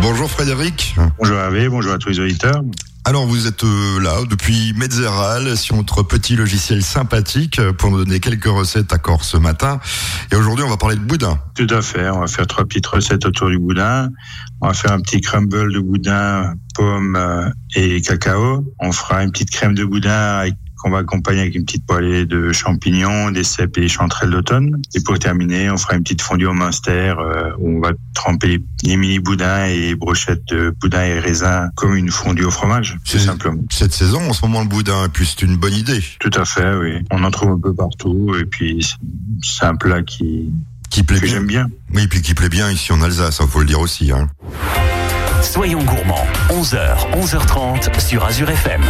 Bonjour Frédéric. Bonjour Hervé, bonjour à tous les auditeurs. Alors vous êtes euh, là depuis Metzeral sur notre petit logiciel sympathique euh, pour nous donner quelques recettes à corps ce matin. Et aujourd'hui on va parler de boudin. Tout à fait, on va faire trois petites recettes autour du boudin. On va faire un petit crumble de boudin, pommes euh, et cacao. On fera une petite crème de boudin avec qu'on va accompagner avec une petite poêlée de champignons, des cèpes et des chanterelles d'automne. Et pour terminer, on fera une petite fondue au minster euh, où on va tremper les mini boudins et brochettes de boudin et raisin comme une fondue au fromage, tout simplement. Cette saison, en ce moment, le boudin, et puis c'est une bonne idée. Tout à fait, oui. On en trouve un peu partout et puis c'est un plat qui qui plaît que j'aime bien. Oui, puis qui plaît bien ici en Alsace, il faut le dire aussi. Hein. Soyons gourmands, 11h, 11h30 sur Azure FM.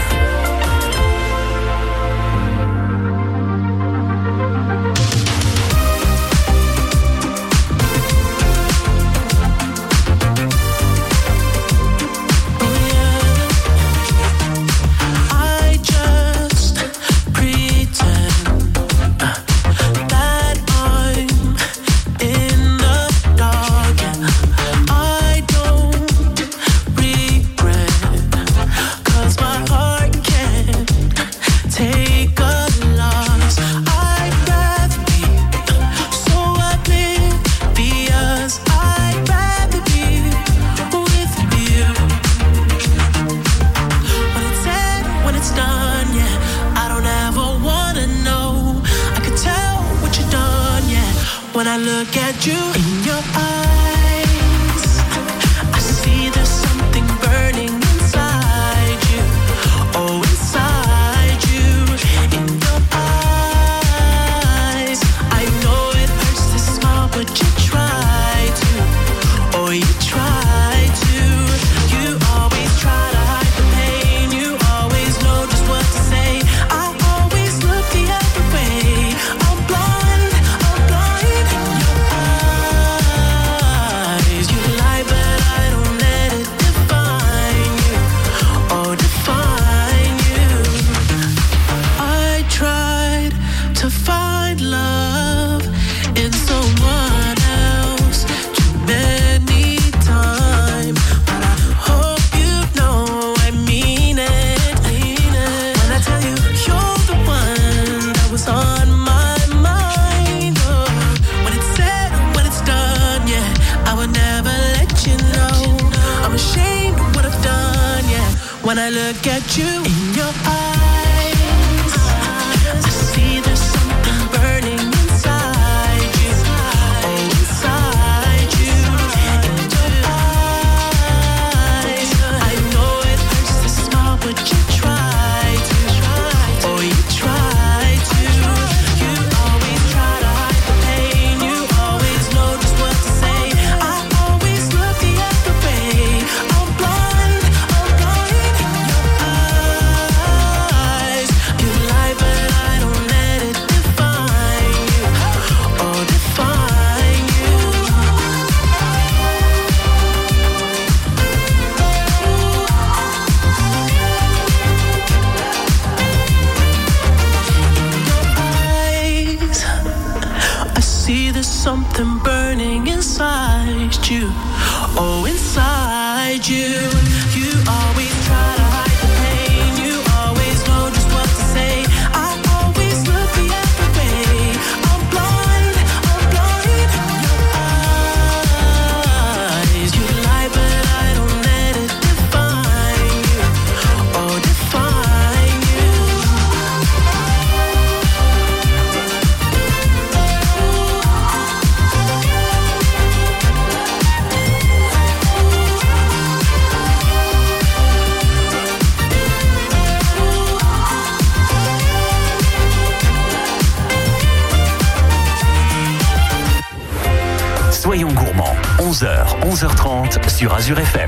Azure FM.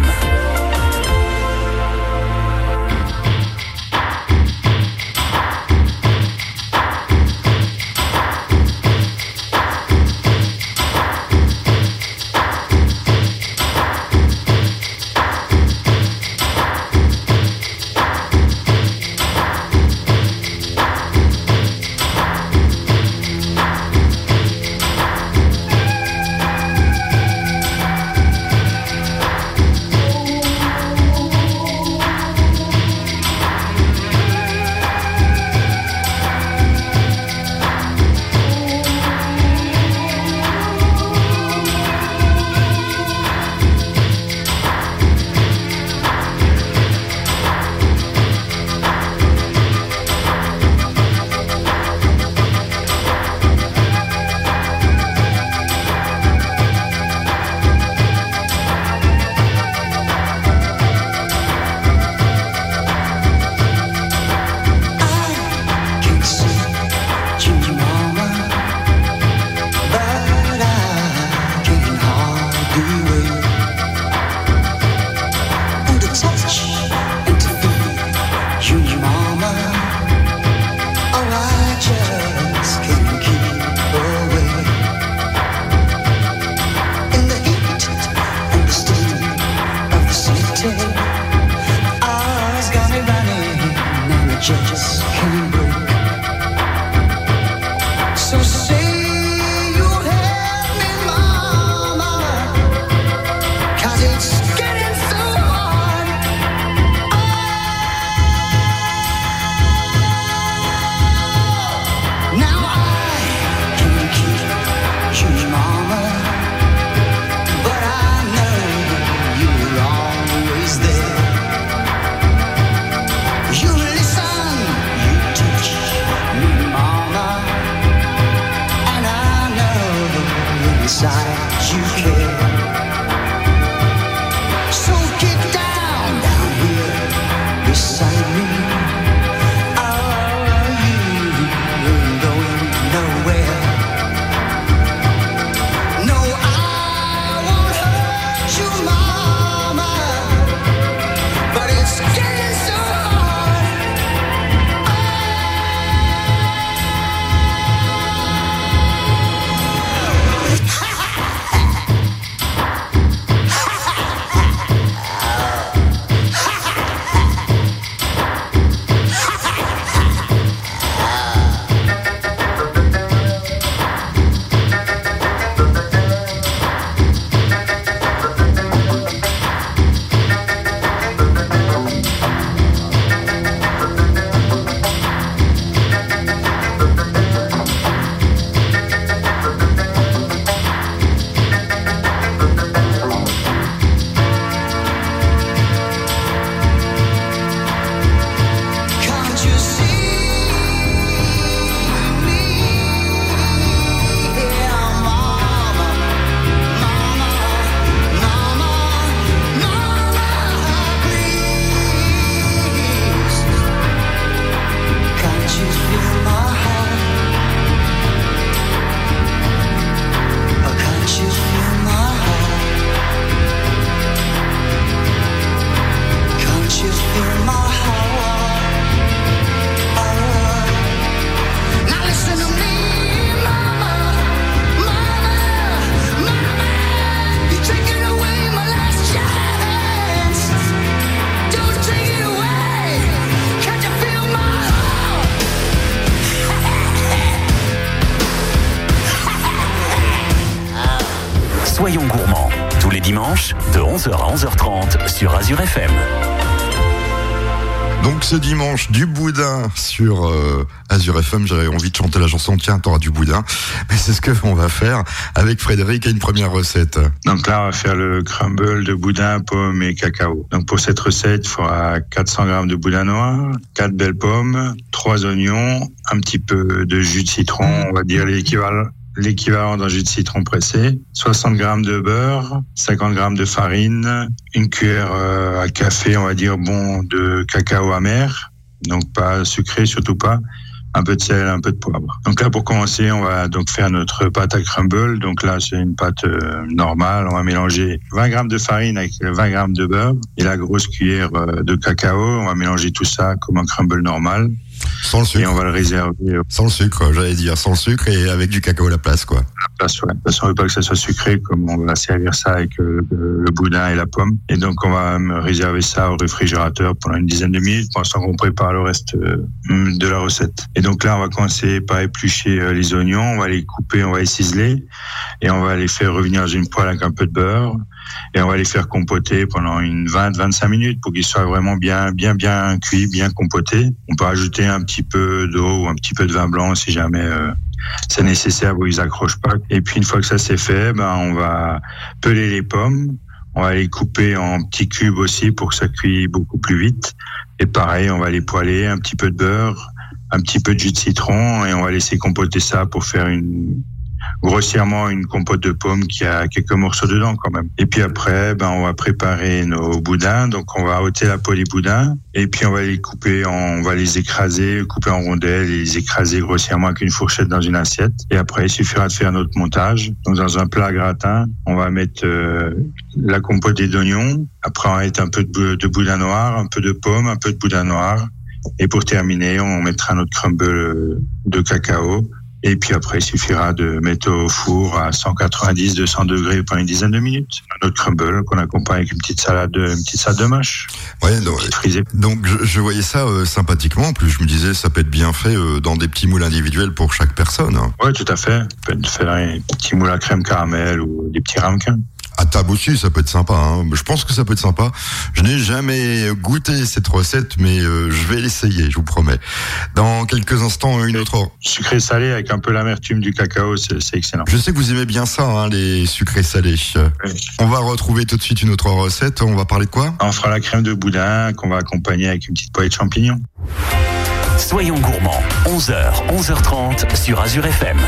Ce dimanche, du boudin sur euh, Azure FM. J'avais envie de chanter la chanson Tiens, t'auras du boudin. C'est ce que on va faire avec Frédéric et une première recette. Donc là, on va faire le crumble de boudin, pommes et cacao. Donc pour cette recette, il faudra 400 grammes de boudin noir, 4 belles pommes, 3 oignons, un petit peu de jus de citron, on va dire l'équivalent l'équivalent d'un jus de citron pressé, 60 grammes de beurre, 50 grammes de farine, une cuillère euh, à café, on va dire bon, de cacao amer, donc pas sucré surtout pas, un peu de sel, un peu de poivre. Donc là, pour commencer, on va donc faire notre pâte à crumble. Donc là, c'est une pâte euh, normale. On va mélanger 20 grammes de farine avec 20 grammes de beurre et la grosse cuillère euh, de cacao. On va mélanger tout ça comme un crumble normal. Sans le Et sucre. on va le réserver Sans le sucre, j'allais dire. Sans le sucre et avec du cacao à la place, quoi. à la place. Ouais. De toute façon, on veut pas que ça soit sucré, comme on va servir ça avec euh, le, le boudin et la pomme. Et donc, on va réserver ça au réfrigérateur pendant une dizaine de minutes, pendant qu'on prépare le reste euh, de la recette. Et donc là, on va commencer par éplucher euh, les oignons, on va les couper, on va les ciseler, et on va les faire revenir dans une poêle avec un peu de beurre, et on va les faire compoter pendant une 20-25 minutes pour qu'ils soient vraiment bien, bien, bien cuits, bien compotés. On peut ajouter un petit peu d'eau ou un petit peu de vin blanc si jamais euh, c'est nécessaire où ils accrochent pas. Et puis une fois que ça c'est fait, ben on va peler les pommes. On va les couper en petits cubes aussi pour que ça cuise beaucoup plus vite. Et pareil, on va les poêler, un petit peu de beurre, un petit peu de jus de citron et on va laisser compoter ça pour faire une grossièrement une compote de pommes qui a quelques morceaux dedans quand même. Et puis après, ben on va préparer nos boudins. Donc on va ôter la peau des boudins et puis on va les couper, en, on va les écraser, couper en rondelles et les écraser grossièrement avec une fourchette dans une assiette. Et après, il suffira de faire notre montage. Donc dans un plat gratin, on va mettre euh, la compotée d'oignons. Après, on va mettre un peu de, de boudin noir, un peu de pomme, un peu de boudin noir. Et pour terminer, on mettra notre crumble de cacao Et puis après, il suffira de mettre au four à 190, 200 degrés pendant une dizaine de minutes. Notre crumble qu'on accompagne avec une petite salade, de- une petite salade de mâche, Ouais, donc, donc je, je voyais ça euh, sympathiquement. En plus, je me disais, ça peut être bien fait euh, dans des petits moules individuels pour chaque personne. hein. Ouais, tout à fait. On peut faire un petit moule à crème caramel ou des petits ramequins. À table aussi, ça peut être sympa. Hein. Je pense que ça peut être sympa. Je n'ai jamais goûté cette recette, mais euh, je vais l'essayer, je vous promets. Dans quelques instants, une autre. Sucré salé avec un peu l'amertume du cacao, c'est excellent. Je sais que vous aimez bien ça, hein, les sucrés salés. On va retrouver tout de suite une autre recette. On va parler de quoi? On fera la crème de boudin qu'on va accompagner avec une petite poêlée de champignons. Soyons gourmands, 11h, 11h30 sur Azure FM.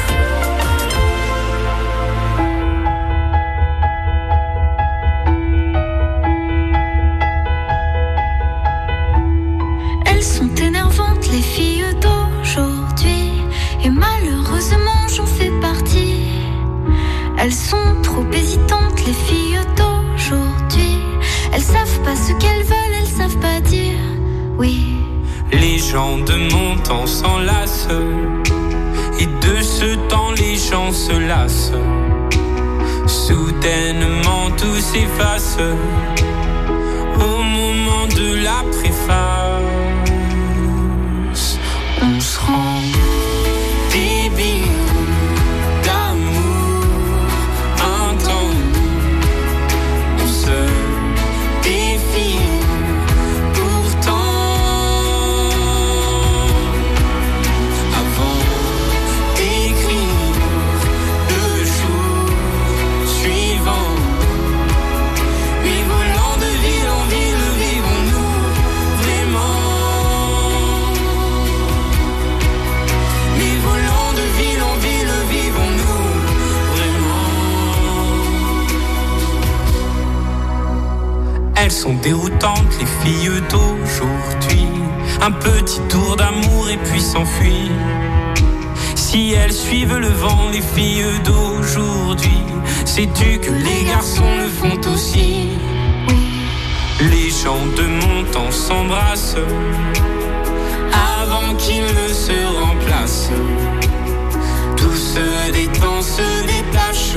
Temps s'enlacent. Et de ce temps les gens se lassent. Soudainement tout s'efface. Au moment de la préface sont déroutantes, les filles d'aujourd'hui. Un petit tour d'amour et puis s'enfuir. Si elles suivent le vent, les filles d'aujourd'hui, sais-tu que les garçons le font aussi? Les gens de mon temps s'embrassent avant qu'ils ne se remplacent. Tout se détend, se détache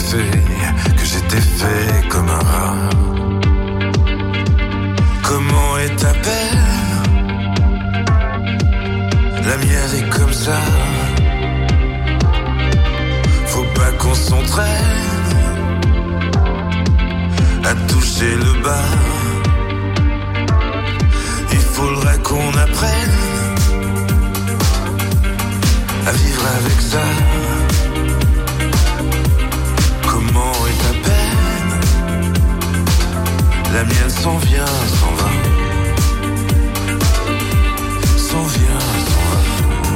que j'étais fait comme un rat. Comment est ta belle La mienne est comme ça. Faut pas qu'on s'entraîne à toucher le bas. Il faudra qu'on apprenne à vivre avec ça. La mienne s'en vient, s'en va. S'en vient, s'en va.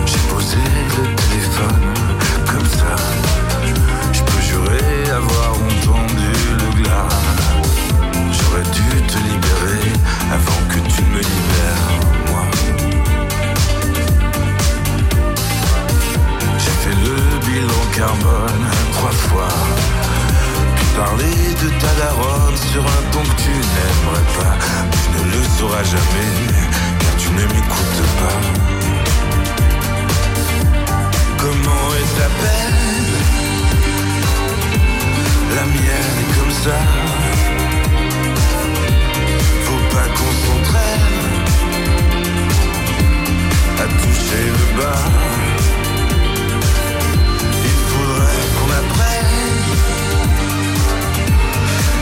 J'ai posé le téléphone comme ça. Je peux jurer avoir entendu le glas. J'aurais dû te libérer avant que tu me libères, moi. J'ai fait le bilan carbone parler de ta daronne sur un ton que tu n'aimerais pas. Tu ne le sauras jamais, car tu ne m'écoutes pas. Comment est ta peine La mienne est comme ça. Faut pas qu'on s'entraîne à toucher le bas. Il faudrait qu'on apprenne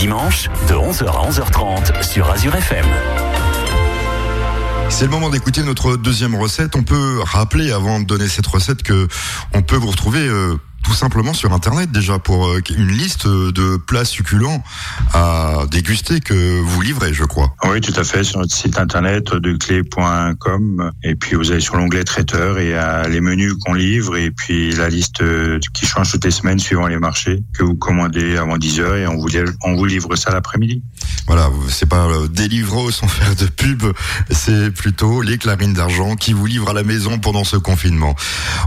Dimanches, de 11h à 11h30 sur Azure FM. C'est le moment d'écouter notre deuxième recette. On peut rappeler avant de donner cette recette que on peut vous retrouver euh, tout simplement sur internet déjà pour euh, une liste de plats succulents à déguster que vous livrez, je crois. Oui, tout à fait, sur notre site internet de clé.com. Et puis vous allez sur l'onglet traiteur et les menus qu'on livre et puis la liste euh, qui change toutes les semaines suivant les marchés que vous commandez avant 10 heures et on vous, livre- on vous livre ça l'après-midi. Voilà, c'est pas euh, Deliveroo sans faire de pub, c'est plutôt les clarines d'argent qui vous livrent à la maison pendant ce confinement.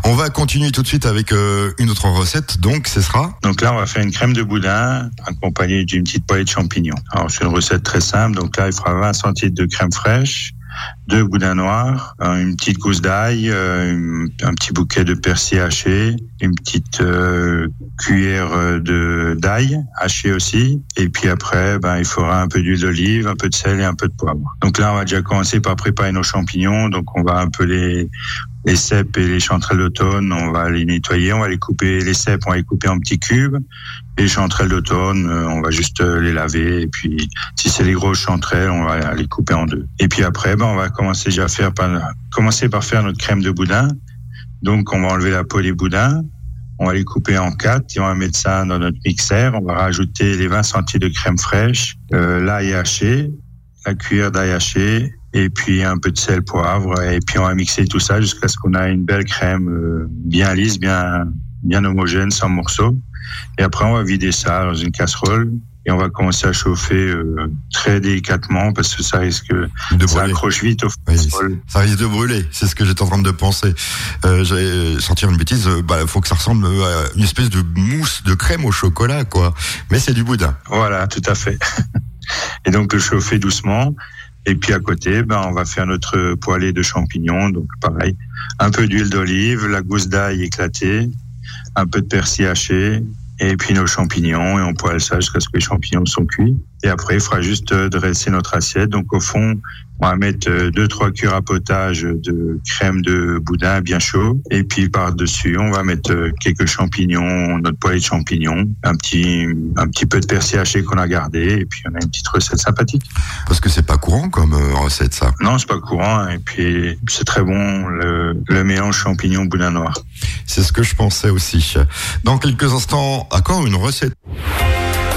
On va continuer tout de suite avec euh, une autre recette, donc ce sera Donc là, on va faire une crème de boudin accompagnée d'une petite poêlée de champignons. Alors, c'est une recette très simple. Donc là, il fera 20 centilitres de crème fraîche, deux boudins noirs, une petite gousse d'ail, euh, un petit bouquet de persil haché, une petite euh, cuillère euh, de d'ail haché aussi. Et puis après, ben, il faudra un peu d'huile d'olive, un peu de sel et un peu de poivre. Donc là, on va déjà commencer par préparer nos champignons. Donc on va un peu les les cèpes et les chanterelles d'automne, on va les nettoyer, on va les couper, les cèpes, on va les couper en petits cubes. Les chanterelles d'automne, euh, on va juste euh, les laver. Et puis, si c'est les grosses chanterelles, on va les couper en deux. Et puis après, ben, on va commencer déjà à faire par, commencer par faire notre crème de boudin. Donc, on va enlever la peau des boudins. On va les couper en quatre et on va mettre ça dans notre mixeur. On va rajouter les 20 centilitres de crème fraîche, euh, l'ail haché, la cuillère d'ail haché et puis un peu de sel, poivre et puis on va mixer tout ça jusqu'à ce qu'on a une belle crème euh, bien lisse, bien bien homogène, sans morceaux. Et après on va vider ça dans une casserole et on va commencer à chauffer euh, très délicatement parce que ça risque de ça brûler. accroche vite au Oui, ça risque de brûler, c'est ce que j'étais en train de penser. Euh, J'allais sortir une bêtise, euh, bah faut que ça ressemble à une espèce de mousse de crème au chocolat, quoi. Mais c'est du boudin. Voilà, tout à fait. Et donc le chauffer doucement. Et puis à côté, ben on va faire notre poêlée de champignons. Donc pareil, un peu d'huile d'olive, la gousse d'ail éclatée, un peu de persil haché, et puis nos champignons. Et on poêle ça jusqu'à ce que les champignons sont cuits. Et après, il faudra juste euh, dresser notre assiette. Donc, au fond, on va mettre euh, deux, trois cuillères à potage de crème de boudin bien chaud. Et puis, par-dessus, on va mettre euh, quelques champignons, notre poêlée de champignons, un petit, un petit peu de persil haché qu'on a gardé. Et puis, on a une petite recette sympathique. Parce que c'est pas courant comme recette, ça. Non, c'est pas courant. Et puis, c'est très bon, le, le mélange champignon-boudin noir. C'est ce que je pensais aussi. Dans quelques instants, encore une recette.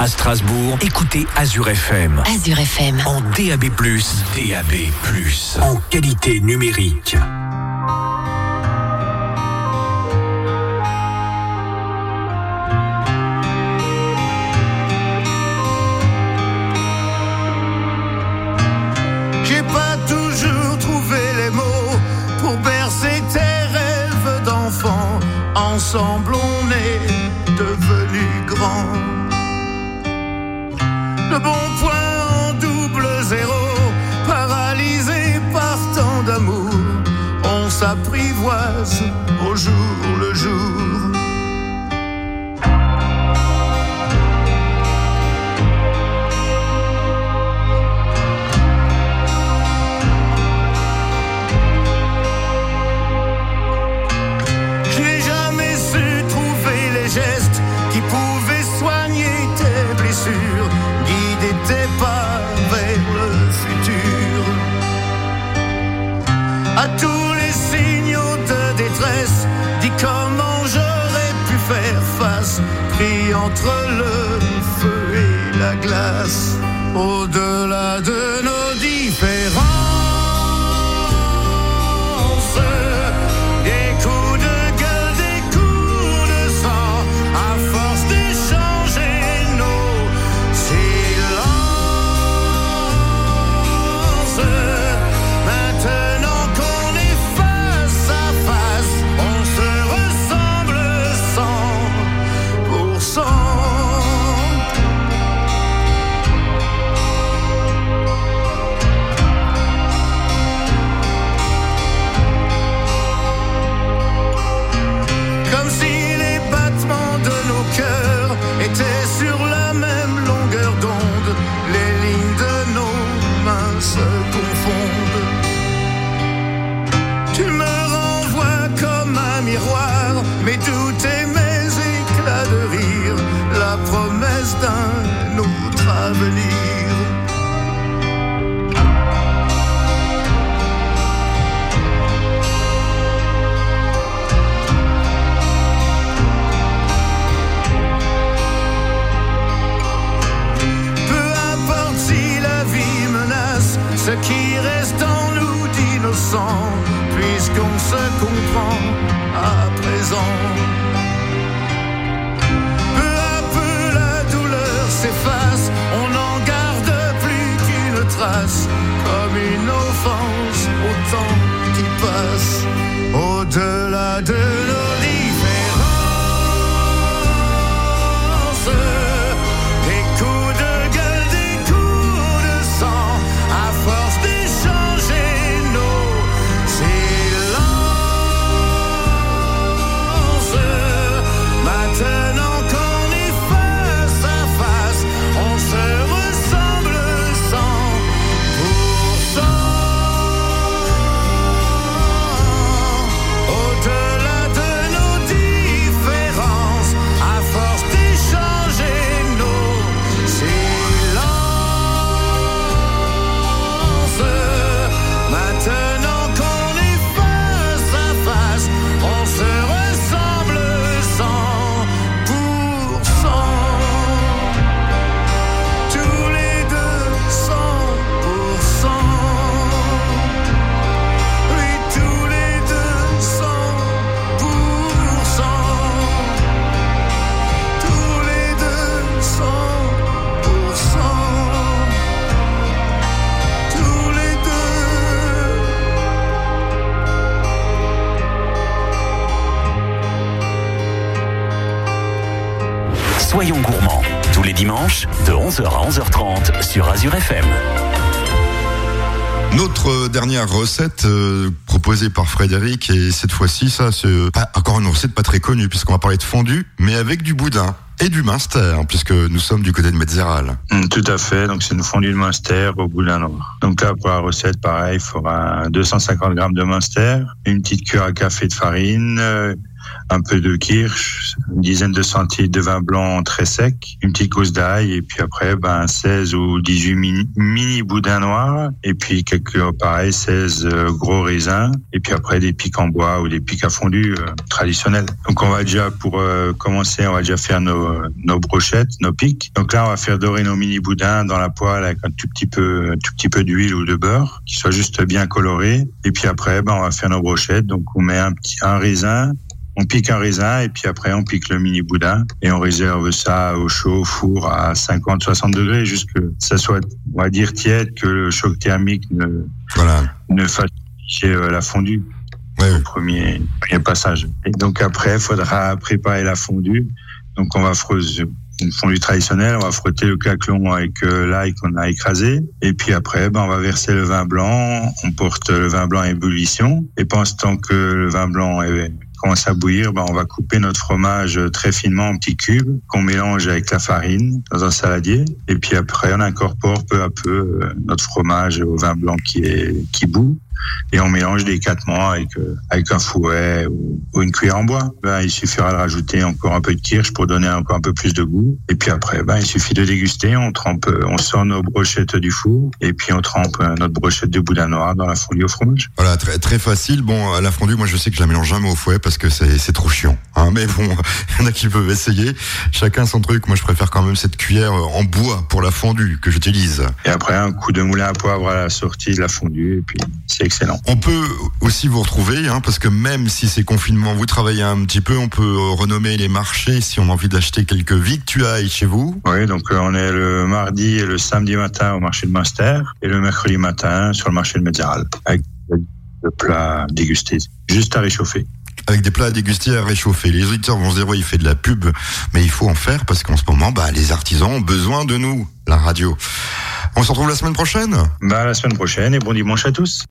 À Strasbourg, écoutez Azure FM. Azure FM. En DAB, DAB, en qualité numérique. J'ai pas toujours trouvé les mots pour bercer tes rêves d'enfant. Ensemble, on est devenus grands le bon point en double zéro, paralysé par tant d'amour, on s'apprivoise au jour. entre le feu et la glace, au-delà de nos puisqu'on se comprend à présent. Peu à peu la douleur s'efface, on n'en garde plus qu'une trace, comme une offense au temps qui passe, au-delà de nos 11h à 11h30 sur Azure FM. Notre dernière recette euh, proposée par Frédéric et cette fois-ci, ça c'est pas encore une recette pas très connue puisqu'on va parler de fondue, mais avec du boudin et du minster puisque nous sommes du côté de Metzeral. Mm, Tout à fait. Donc, c'est une fondue de Munster au boudin noir. Donc là, pour la recette, pareil, il faudra 250 grammes de Munster, une petite cuillère à café de farine, euh, un peu de kirsch, une dizaine de centilitres de vin blanc très sec, une petite gousse d'ail, et puis après, ben, 16 ou 18 mini, mini boudins noirs, et puis quelques, pareil, 16 euh, gros raisins, et puis après des pics en bois ou des pics à fondue euh, traditionnels. Donc, on va déjà, pour euh, commencer, on va déjà faire nos, nos brochettes, nos pics. Donc là, on va faire dorer nos mini boudins dans la poêle avec un tout petit peu, tout petit peu d'huile ou de beurre, qui soit juste bien coloré. Et puis après, ben, on va faire nos brochettes. Donc, on met un petit, un raisin, on pique un raisin et puis après on pique le mini boudin et on réserve ça au chaud au four à 50-60 degrés jusque ça soit on va dire tiède que le choc thermique ne Voilà. ne fasse euh, la fondue Ouais, au premier, premier passage. Et donc après, il faudra préparer la fondue. Donc on va frotter une fondue traditionnelle, on va frotter le caclon avec euh, l'ail qu'on a écrasé. Et puis après, ben, on va verser le vin blanc. On porte le vin blanc à ébullition. Et pendant ce temps que le vin blanc est, commence à bouillir, ben, on va couper notre fromage très finement en petits cubes qu'on mélange avec la farine dans un saladier. Et puis après, on incorpore peu à peu euh, notre fromage au vin blanc qui est qui bout et on mélange délicatement avec euh, avec un fouet ou, ou une cuillère en bois. Ben, il suffira de rajouter encore un peu de kirsch pour donner encore un peu plus de goût. Et puis après, ben, il suffit de déguster. On trempe, euh, on sort nos brochettes du four et puis on trempe euh, notre brochette de boudin noir dans la fondue au fromage. Voilà, très, très facile. Bon, à la fondue, moi je sais que je la mélange jamais au fouet parce que c'est trop chiant. Hein. Mais bon, il y en a qui peuvent essayer. Chacun son truc. Moi je préfère quand même cette cuillère en bois pour la fondue que j'utilise. Et après, un coup de moulin à poivre à la sortie de la fondue et puis c'est excellent. On peut aussi vous retrouver, hein, parce que même si c'est confinement, vous travaillez un petit peu, on peut euh, renommer les marchés si on a envie d'acheter quelques victuailles chez vous. Oui, donc euh, on est le mardi et le samedi matin au marché de Munster et le mercredi matin sur le marché de Médiéral avec le plat dégusté, juste à réchauffer. Avec des plats à déguster à réchauffer. Les auditeurs vont se dire, oui, il fait de la pub, mais il faut en faire parce qu'en ce moment, bah, les artisans ont besoin de nous, la radio. On se retrouve la semaine prochaine? Bah, la semaine prochaine et bon dimanche à tous.